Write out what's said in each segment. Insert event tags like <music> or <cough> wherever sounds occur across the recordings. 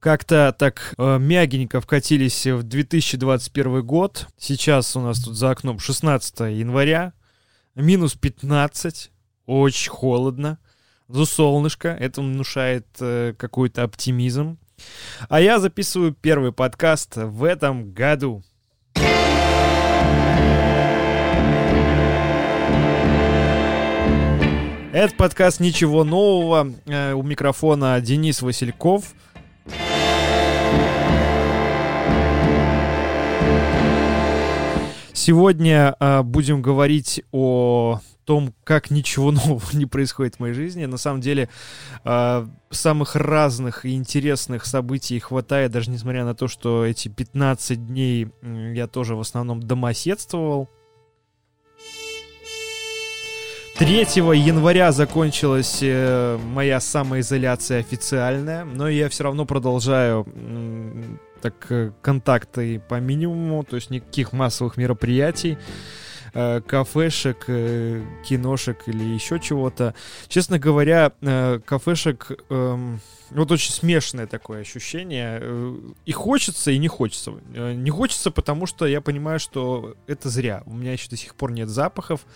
как-то так э, мягенько вкатились в 2021 год. Сейчас у нас тут за окном 16 января, минус 15, очень холодно, за солнышко, это внушает э, какой-то оптимизм. А я записываю первый подкаст в этом году. Это подкаст «Ничего нового». Э, у микрофона Денис Васильков. Сегодня э, будем говорить о том, как ничего <laughs> нового не происходит в моей жизни. На самом деле, э, самых разных и интересных событий хватает, даже несмотря на то, что эти 15 дней я тоже в основном домоседствовал. 3 января закончилась э, моя самоизоляция официальная, но я все равно продолжаю так э, контакты по минимуму, то есть никаких массовых мероприятий, э, кафешек, э, киношек или еще чего-то. Честно говоря, кафешек... Э, вот очень смешанное такое ощущение. И хочется, и не хочется. Не хочется, потому что я понимаю, что это зря. У меня еще до сих пор нет запахов.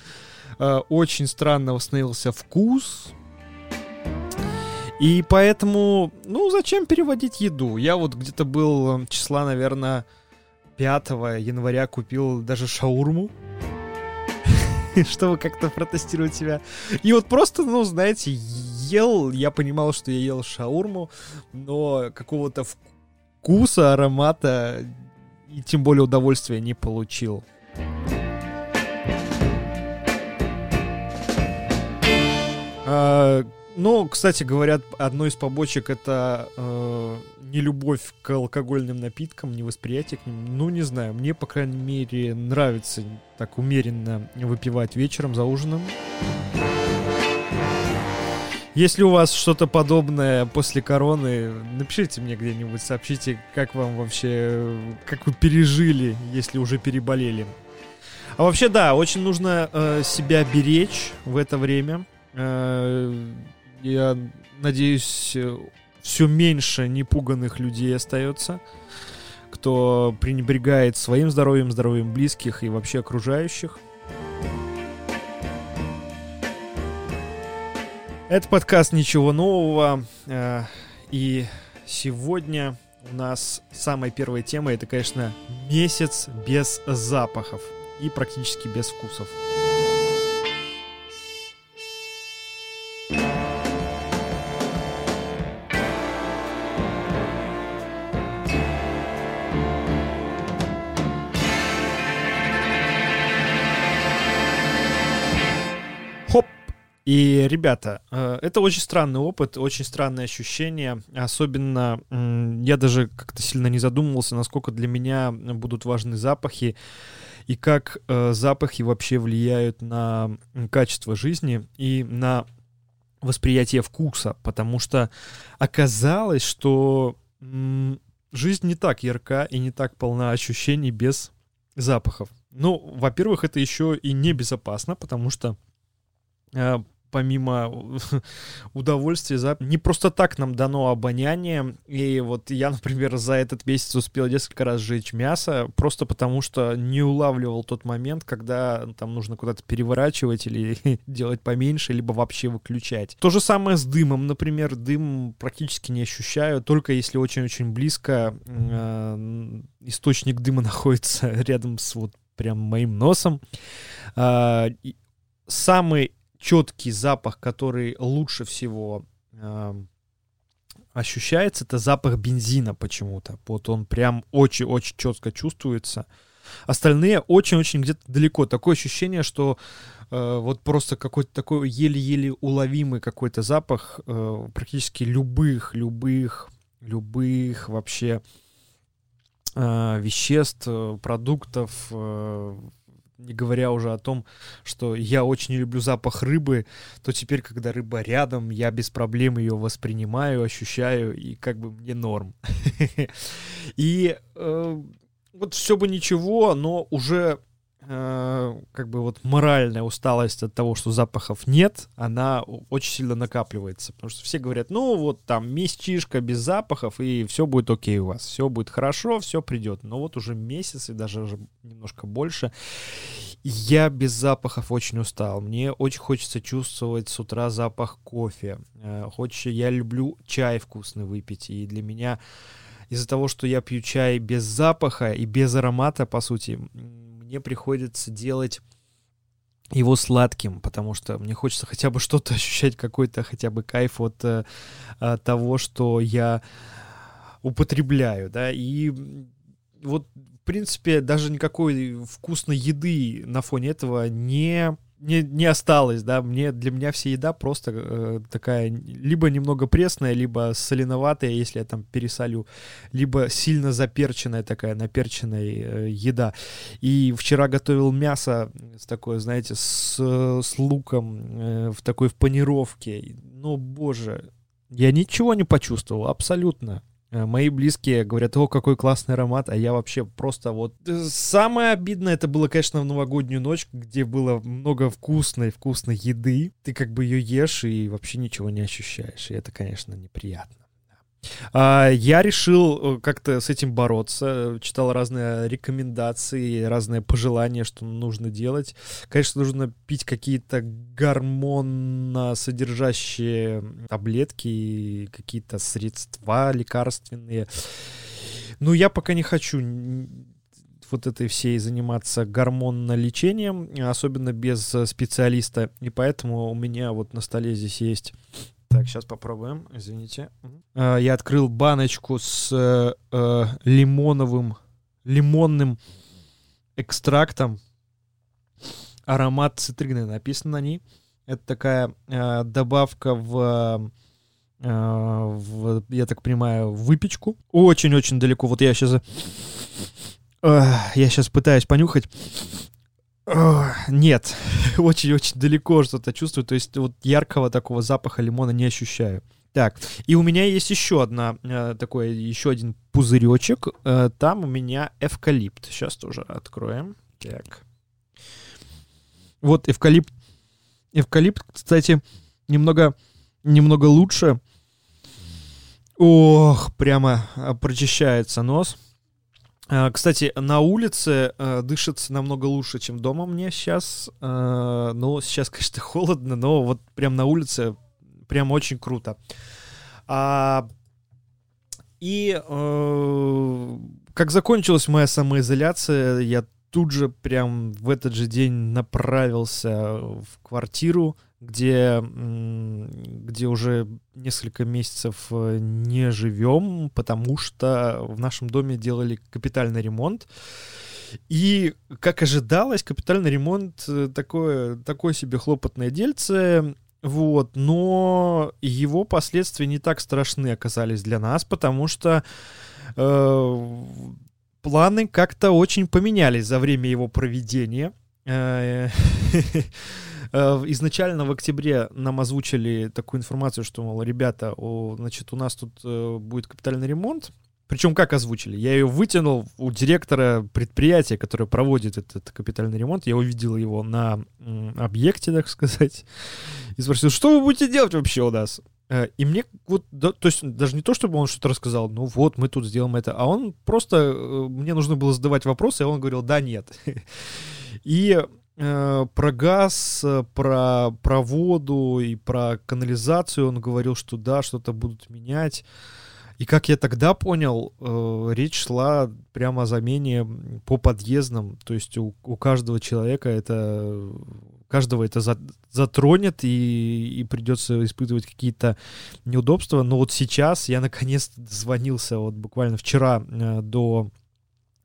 Очень странно восстановился вкус. И поэтому, ну, зачем переводить еду? Я вот где-то был э, числа, наверное, 5 января купил даже шаурму. <laughs> чтобы как-то протестировать себя. И вот просто, ну, знаете, ел, я понимал, что я ел шаурму, но какого-то вкуса, аромата и тем более удовольствия не получил. А, ну, кстати, говорят, одной из побочек это э, не любовь к алкогольным напиткам, не восприятие к ним. Ну, не знаю, мне, по крайней мере, нравится так умеренно выпивать вечером за ужином. Если у вас что-то подобное после короны, напишите мне где-нибудь, сообщите, как вам вообще, как вы пережили, если уже переболели. А вообще, да, очень нужно э, себя беречь в это время. Э, я надеюсь, все меньше непуганных людей остается, кто пренебрегает своим здоровьем, здоровьем близких и вообще окружающих. Это подкаст «Ничего нового», э, и сегодня у нас самая первая тема — это, конечно, месяц без запахов и практически без вкусов. И, ребята, э, это очень странный опыт, очень странное ощущение. Особенно я даже как-то сильно не задумывался, насколько для меня будут важны запахи и как э, запахи вообще влияют на качество жизни и на восприятие вкуса, потому что оказалось, что жизнь не так ярка и не так полна ощущений без запахов. Ну, во-первых, это еще и небезопасно, потому что э, помимо <laughs> удовольствия, за... не просто так нам дано обоняние. И вот я, например, за этот месяц успел несколько раз сжечь мясо, просто потому что не улавливал тот момент, когда там нужно куда-то переворачивать или <laughs> делать поменьше, либо вообще выключать. То же самое с дымом, например, дым практически не ощущаю, только если очень-очень близко э, источник дыма <laughs> находится рядом с вот прям моим носом. Э, самый четкий запах, который лучше всего э, ощущается, это запах бензина почему-то. Вот он прям очень-очень четко чувствуется. Остальные очень-очень где-то далеко. Такое ощущение, что э, вот просто какой-то такой еле-еле уловимый какой-то запах э, практически любых, любых, любых вообще э, веществ, продуктов, э, не говоря уже о том, что я очень люблю запах рыбы, то теперь, когда рыба рядом, я без проблем ее воспринимаю, ощущаю, и как бы мне норм. <laughs> И э, вот все бы ничего, но уже э, как бы вот моральная усталость от того, что запахов нет, она очень сильно накапливается. Потому что все говорят, ну вот там месячишка без запахов, и все будет окей у вас, все будет хорошо, все придет. Но вот уже месяц и даже немножко больше. Я без запахов очень устал. Мне очень хочется чувствовать с утра запах кофе. Э, хочется, я люблю чай вкусный выпить, и для меня из-за того, что я пью чай без запаха и без аромата, по сути, мне приходится делать его сладким, потому что мне хочется хотя бы что-то ощущать, какой-то хотя бы кайф от, от э, того, что я употребляю, да, и вот, в принципе, даже никакой вкусной еды на фоне этого не не, не осталось, да, мне, для меня вся еда просто э, такая, либо немного пресная, либо соленоватая, если я там пересолю, либо сильно заперченная такая, наперченная э, еда. И вчера готовил мясо с такой, знаете, с, с луком, э, в такой в панировке. Ну, боже, я ничего не почувствовал, абсолютно. Э, мои близкие говорят, о, какой классный аромат, а я вообще просто вот... Э, самое обидное это было, конечно, в новогоднюю ночь, где было много вкусной, вкусной еды. Ты как бы ее ешь и вообще ничего не ощущаешь. И это, конечно, неприятно. А, я решил э, как-то с этим бороться, читал разные рекомендации, разные пожелания, что нужно делать. Конечно, нужно пить какие-то гормоносодержащие таблетки, какие-то средства лекарственные. Но я пока не хочу вот этой всей заниматься гормонно-лечением, особенно без специалиста. И поэтому у меня вот на столе здесь есть так, сейчас попробуем. Извините. Uh, я открыл баночку с uh, uh, лимоновым, лимонным экстрактом. Аромат цитрины написано на ней. Это такая добавка в, в, я так понимаю, выпечку. Очень-очень далеко. Вот я сейчас... Я сейчас пытаюсь понюхать. Нет, <laughs> очень-очень далеко что-то чувствую, то есть вот яркого такого запаха лимона не ощущаю. Так, и у меня есть еще одна, э, такой, еще один пузыречек, э, там у меня эвкалипт, сейчас тоже откроем. Так. Вот эвкалипт, эвкалипт, кстати, немного, немного лучше. Ох, прямо э, прочищается нос. А, кстати, на улице э, дышится намного лучше, чем дома мне сейчас. Э, ну, сейчас, <laughs> конечно, холодно, но вот прям на улице прям очень круто. А, и э, как закончилась моя самоизоляция, я тут же прям в этот же день направился в квартиру, где, где уже несколько месяцев э, не живем, потому что в нашем доме делали капитальный ремонт. И, как ожидалось, капитальный ремонт э, такое, такое себе хлопотное дельце, вот, но его последствия не так страшны оказались для нас, потому что э, планы как-то очень поменялись за время его проведения. <laughs> Э, изначально в октябре нам озвучили такую информацию, что, мол, ребята, о, значит, у нас тут э, будет капитальный ремонт. Причем как озвучили? Я ее вытянул у директора предприятия, которое проводит этот капитальный ремонт. Я увидел его на объекте, так сказать, и спросил, что вы будете делать вообще у нас? Э, и мне вот, да, то есть даже не то, чтобы он что-то рассказал, ну вот, мы тут сделаем это, а он просто, мне нужно было задавать вопросы, и он говорил, да, нет. <laughs> И про газ, э, про, про воду и про канализацию он говорил, что да, что-то будут менять. И как я тогда понял, э, речь шла прямо о замене по подъездам. То есть у, у каждого человека это каждого это за, затронет и, и придется испытывать какие-то неудобства. Но вот сейчас я наконец звонился вот буквально вчера э, до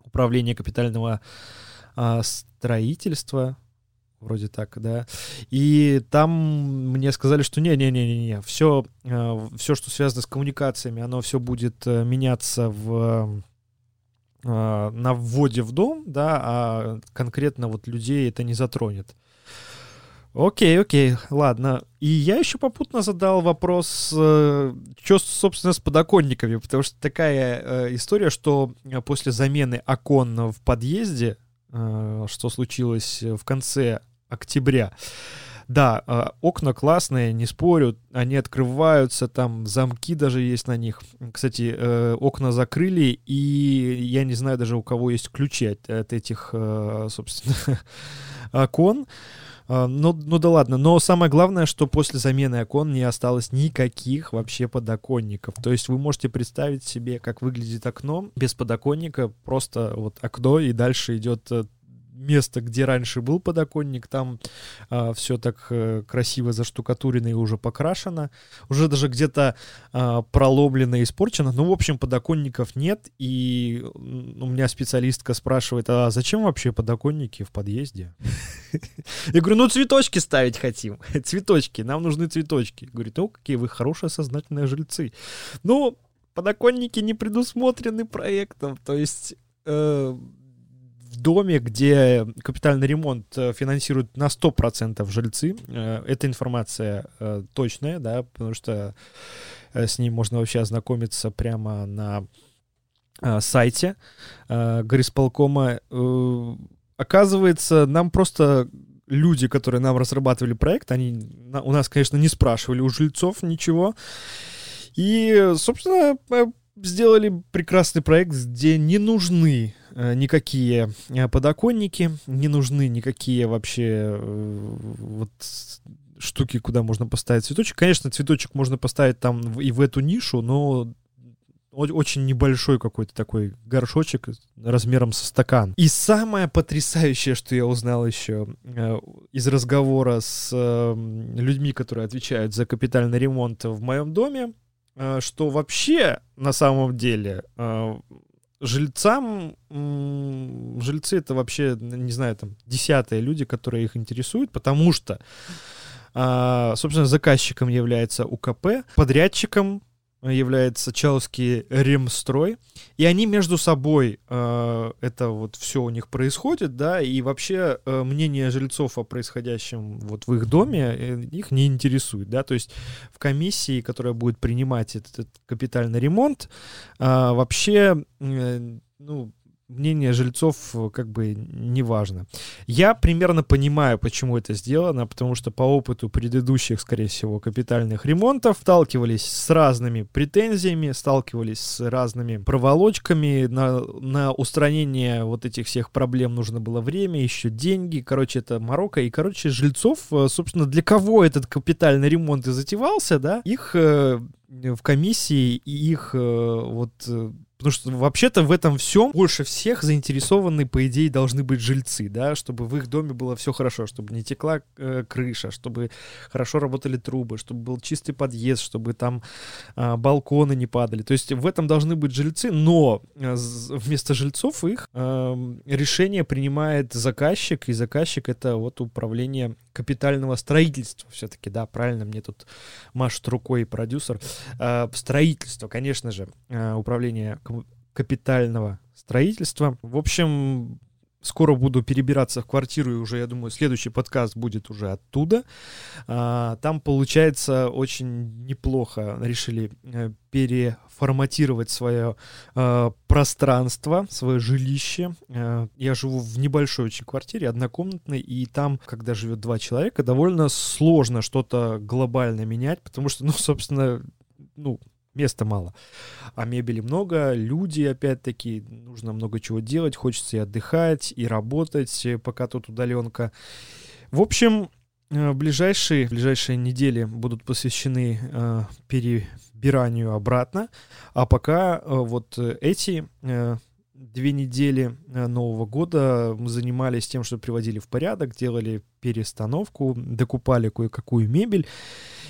управления капитального а, строительства, вроде так, да. И там мне сказали, что не-не-не-не, все, э, все, что связано с коммуникациями, оно все будет э, меняться в э, на вводе в дом, да, а конкретно вот людей это не затронет. Окей, окей, ладно. И я еще попутно задал вопрос, что, собственно, с подоконниками, потому что такая история, что после замены окон в подъезде что случилось в конце октября. Да, а, окна классные, не спорю, они открываются, там замки даже есть на них. Кстати, э, окна закрыли, и я не знаю даже у кого есть ключи от, от этих, э, собственно, <laughs> окон. А, ну, ну да ладно, но самое главное, что после замены окон не осталось никаких вообще подоконников. То есть вы можете представить себе, как выглядит окно без подоконника, просто вот окно, и дальше идет э, место, где раньше был подоконник, там э, а, все так э, красиво заштукатурено и уже покрашено, уже даже где-то э, проломлено и испорчено. Ну, в общем, подоконников нет, и у меня специалистка спрашивает, а зачем вообще подоконники в подъезде? <laughs> Я говорю, ну, цветочки ставить хотим, <laughs> цветочки, нам нужны цветочки. Говорит, ну, какие вы хорошие сознательные жильцы. Ну, подоконники не предусмотрены проектом, то есть... Э, доме, где капитальный ремонт э, финансируют на 100% жильцы. Э, эта информация э, точная, да, потому что с ней можно вообще ознакомиться прямо на сайте горисполкома. Оказывается, нам просто люди, которые нам разрабатывали проект, они у нас, конечно, не спрашивали у жильцов ничего. И, собственно, сделали прекрасный проект, где не нужны никакие э, подоконники, не нужны никакие вообще э, вот штуки, куда можно поставить цветочек. Конечно, цветочек можно поставить там и в эту нишу, но очень небольшой какой-то такой горшочек размером со стакан. И самое потрясающее, что я узнал еще э, из разговора с э, людьми, которые отвечают за капитальный ремонт в моем доме, Э, что вообще на самом деле э, жильцам, жильцы это вообще, не знаю, там, десятые люди, которые их интересуют, потому что, э, собственно, заказчиком является УКП, подрядчиком является Чаловский ремстрой, и они между собой, э, это вот все у них происходит, да, и вообще э, мнение жильцов о происходящем вот в их доме э, их не интересует, да, то есть в комиссии, которая будет принимать этот, этот капитальный ремонт, э, вообще, э, ну, мнение жильцов э, как бы не важно. Я примерно понимаю, почему это сделано, потому что по опыту предыдущих, скорее всего, капитальных ремонтов сталкивались с разными претензиями, сталкивались с разными проволочками. На, на устранение вот этих всех проблем нужно было время, еще деньги. Короче, это Марокко. И, короче, жильцов, э, собственно, для кого этот капитальный ремонт и затевался, да, их э, в комиссии и их вот Потому что вообще-то в этом всем больше всех заинтересованы, по идее, должны быть жильцы, да, чтобы в их доме было все хорошо, чтобы не текла э, крыша, чтобы хорошо работали трубы, чтобы был чистый подъезд, чтобы там э, балконы не падали. То есть в этом должны быть жильцы, но э, вместо жильцов их э, решение принимает заказчик, и заказчик это вот управление капитального строительства все-таки, да, правильно, мне тут машет рукой продюсер. Э, строительство, конечно же, э, управление капитального строительства. В общем, скоро буду перебираться в квартиру, и уже, я думаю, следующий подкаст будет уже оттуда. А, там, получается, очень неплохо решили э, переформатировать свое э, пространство, свое жилище. Э, я живу в небольшой очень квартире, однокомнатной, и там, когда живет два человека, довольно сложно что-то глобально менять, потому что, ну, собственно, ну, места мало. А мебели много, люди, опять-таки, нужно много чего делать, хочется и отдыхать, и работать, э, пока тут удаленка. В общем, э, ближайшие, ближайшие недели будут посвящены э, перебиранию обратно, а пока э, вот эти э, две недели э, Нового года мы занимались тем, что приводили в порядок, делали перестановку, докупали кое-какую мебель.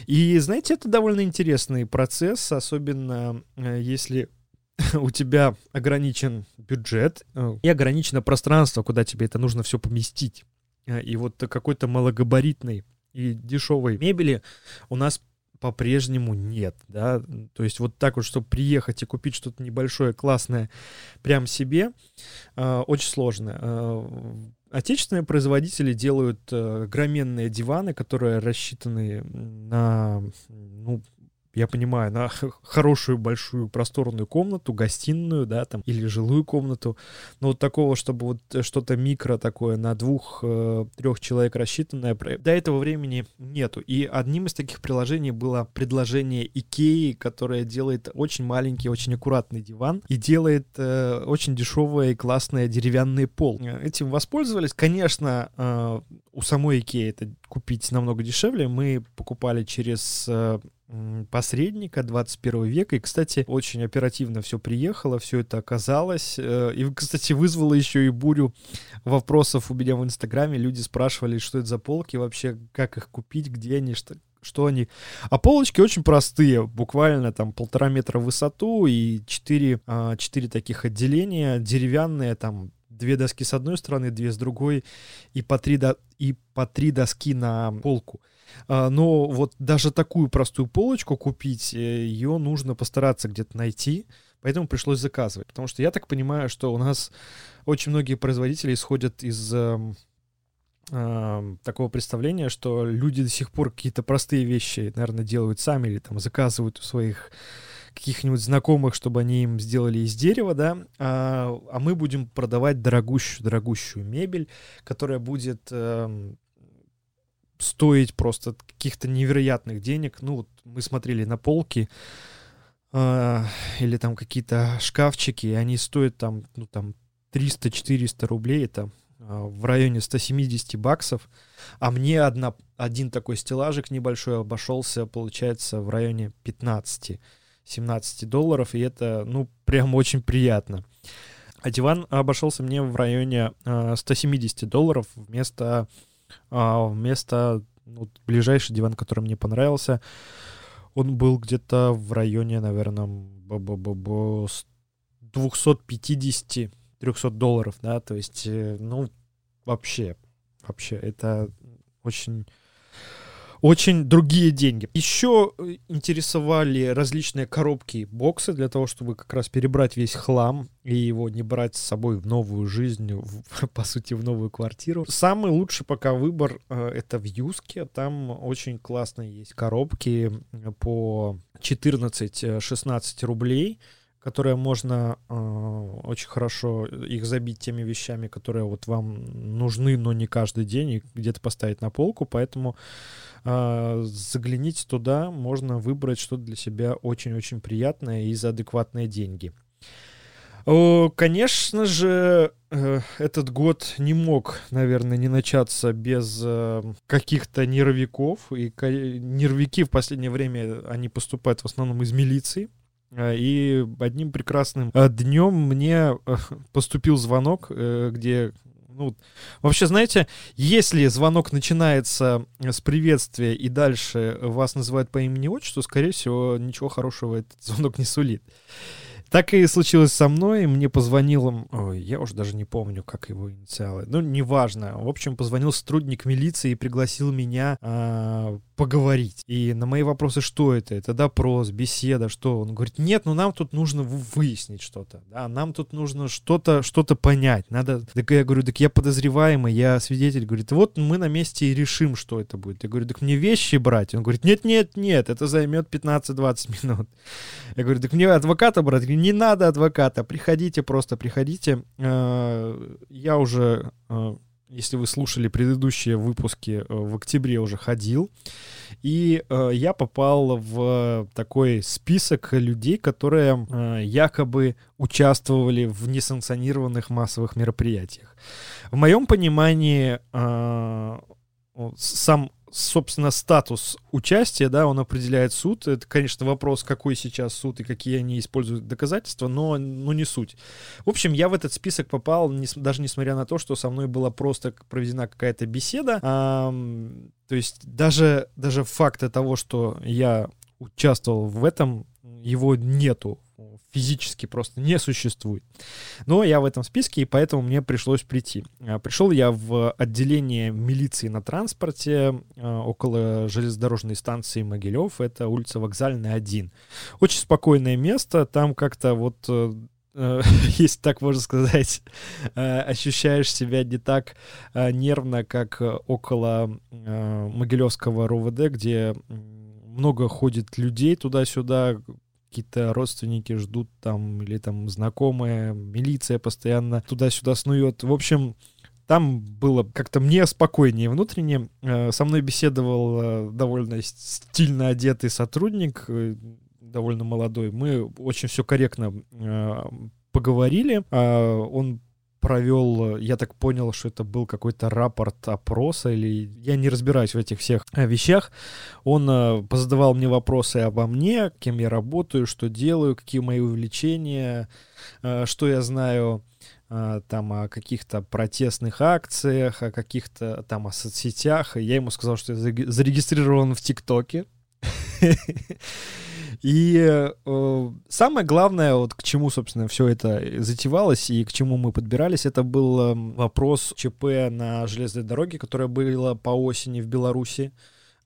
И, знаете, это довольно интересный процесс, особенно э, если <laughs> у тебя ограничен бюджет э, и ограничено пространство, куда тебе это нужно все поместить. И вот какой-то малогабаритной и дешевой мебели у нас по-прежнему нет, да, то есть вот так вот, чтобы приехать и купить что-то небольшое, классное прям себе, э, очень сложно. Э, отечественные производители делают э, громенные диваны, которые рассчитаны на, ну, я понимаю, на хорошую большую просторную комнату, гостиную, да, там, или жилую комнату. Но вот такого, чтобы вот что-то микро такое на двух-трех человек рассчитанное, до этого времени нету. И одним из таких приложений было предложение Икеи, которое делает очень маленький, очень аккуратный диван и делает э, очень дешевые и классные деревянные пол. Этим воспользовались. Конечно, э, у самой Икеи это купить намного дешевле. Мы покупали через э, посредника 21 века. И, кстати, очень оперативно все приехало, все это оказалось. Э, и, <laughs> кстати, вызвало еще и бурю вопросов у меня в Инстаграме. Люди спрашивали, что это за полки вообще, как их купить, где они, что, что они. А полочки очень простые, буквально там полтора метра в высоту и четыре, а, четыре таких отделения, деревянные, там две доски с одной стороны, две с другой, и по три, до... и по три доски на полку. А, но вот даже такую простую полочку купить, э, ее нужно постараться где-то найти, поэтому пришлось заказывать. Потому что я так понимаю, что у нас очень многие производители исходят из э, такого представления, что люди до сих пор какие-то простые вещи, наверное, делают сами или там заказывают у своих каких-нибудь знакомых, чтобы они им сделали из дерева, да, а, а мы будем продавать дорогущую, дорогущую мебель, которая будет э, стоить просто каких-то невероятных денег. Ну, вот мы смотрели на полки э, или там какие-то шкафчики, и они стоят там, ну, там 300-400 рублей, это э, в районе 170 баксов, а мне одна, один такой стеллажик небольшой обошелся, получается, в районе 15-17 долларов, и это, ну, прям очень приятно. А диван обошелся мне в районе э, 170 долларов вместо а вместо ну, ближайший диван, который мне понравился, он был где-то в районе, наверное, 250-300 долларов, да, то есть, э, ну, вообще, вообще, это очень очень другие деньги. Еще э, интересовали различные коробки боксы для того, чтобы как раз перебрать весь хлам и его не брать с собой в новую жизнь, в, <laughs> по сути, в новую квартиру. Самый лучший пока выбор э, это в Юске. Там очень классные есть коробки по 14-16 рублей которые можно э, очень хорошо их забить теми вещами, которые вот вам нужны, но не каждый день, и где-то поставить на полку. Поэтому э, загляните туда, можно выбрать что-то для себя очень-очень приятное и за адекватные деньги. Конечно же, э, этот год не мог, наверное, не начаться без э, каких-то нервиков. И нервики в последнее время, они поступают в основном из милиции. Э, и одним прекрасным днем мне <laughs> поступил звонок, где ну, вообще, знаете, если звонок начинается с приветствия и дальше вас называют по имени-отчеству, скорее всего, ничего хорошего этот <laughs> звонок не сулит. Так и случилось со мной. Мне позвонил, ой, я уже даже не помню, как его инициалы. Ну, неважно. В общем, позвонил сотрудник милиции и пригласил меня а, поговорить. И на мои вопросы, что это? Это допрос, беседа, что? Он говорит, нет, ну нам тут нужно выяснить что-то. Да, нам тут нужно что-то что-то понять. Надо... Так я говорю, так я подозреваемый, я свидетель. Говорит, вот мы на месте и решим, что это будет. Я говорю, так мне вещи брать? Он говорит, нет, нет, нет, это займет 15-20 <laughs> минут. Я говорю, так мне адвоката брать? Говорю, не надо адвоката, приходите, просто приходите. Э, я уже э, если вы слушали предыдущие выпуски, э, в октябре уже ходил. И э, я попал в такой список людей, которые э, якобы участвовали в несанкционированных массовых мероприятиях. В моем понимании э, сам собственно, статус участия, да, он определяет суд. Это, конечно, вопрос, какой сейчас суд и какие они используют доказательства, но, но не суть. В общем, я в этот список попал, не, даже несмотря на то, что со мной была просто проведена какая-то беседа. А, то есть даже, даже факта того, что я участвовал в этом, его нету физически просто не существует. Но я в этом списке, и поэтому мне пришлось прийти. А, пришел я в отделение милиции на транспорте а, около железнодорожной станции Могилев. Это улица Вокзальная, 1. Очень спокойное место. Там как-то вот э, э, <laughs> если так можно сказать, э, ощущаешь себя не так нервно, как около Могилевского РОВД, где много ходит людей туда-сюда, какие-то родственники ждут там, или там знакомые, милиция постоянно туда-сюда снует. В общем, там было как-то мне спокойнее внутренне. Э, со мной беседовал э, довольно стильно одетый сотрудник, э, довольно молодой. Мы очень все корректно поговорили. А он провел, я так понял, что это был какой-то рапорт опроса, или я не разбираюсь в этих всех вещах. Он позадавал мне вопросы обо мне, кем я работаю, что делаю, какие мои увлечения, что я знаю там о каких-то протестных акциях, о каких-то там о соцсетях. И я ему сказал, что я зарегистрирован в ТикТоке. <laughs> И э, самое главное, вот к чему, собственно, все это затевалось и к чему мы подбирались, это был э, вопрос ЧП на железной дороге, которая была по осени в Беларуси,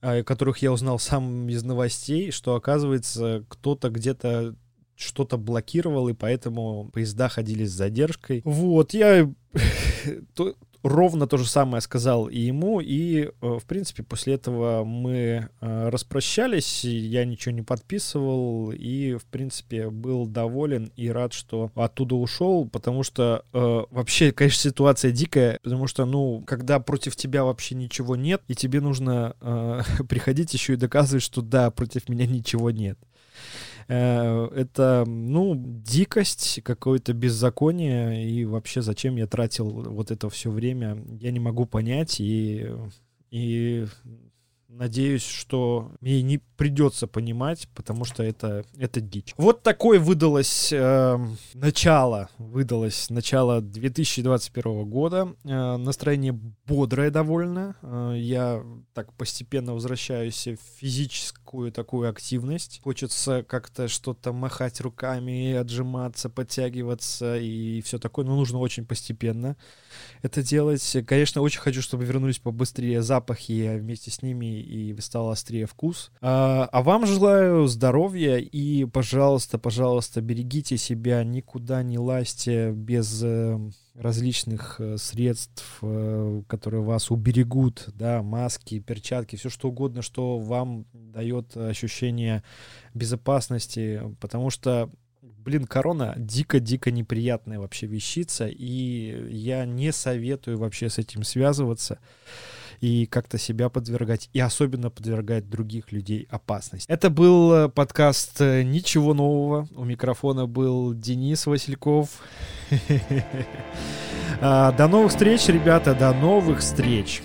э, которых я узнал сам из новостей, что, оказывается, кто-то где-то что-то блокировал, и поэтому поезда ходили с задержкой. Вот, я <laughs> ровно то же самое сказал и ему, и, э, в принципе, после этого мы э, распрощались, я ничего не подписывал, и, в принципе, был доволен и рад, что оттуда ушел, потому что э, вообще, конечно, ситуация дикая, потому что, ну, когда против тебя вообще ничего нет, и тебе нужно э, <laughs> приходить еще и доказывать, что да, против меня ничего нет. Э, это, ну, дикость, какое-то беззаконие, и вообще зачем я тратил вот это все время, я не могу понять, и, и Надеюсь, что мне не придется понимать, потому что это, это дичь. Вот такое выдалось э, начало, выдалось начало 2021 года. Э, настроение бодрое довольно. Э, я так постепенно возвращаюсь в физическую такую активность. Хочется как-то что-то махать руками, отжиматься, подтягиваться и все такое. Но нужно очень постепенно это делать. Конечно, очень хочу, чтобы вернулись побыстрее запахи, вместе с ними и стал острее вкус. А, а вам желаю здоровья и, пожалуйста, пожалуйста, берегите себя, никуда не лазьте без э, различных э, средств, э, которые вас уберегут, да, маски, перчатки, все что угодно, что вам дает ощущение безопасности, потому что блин, корона дико-дико неприятная вообще вещица, и я не советую вообще с этим связываться и как-то себя подвергать, и особенно подвергать других людей опасности. Это был э, подкаст э, «Ничего нового». У микрофона был Денис Васильков. <laughs> А, до новых встреч, ребята, до новых встреч.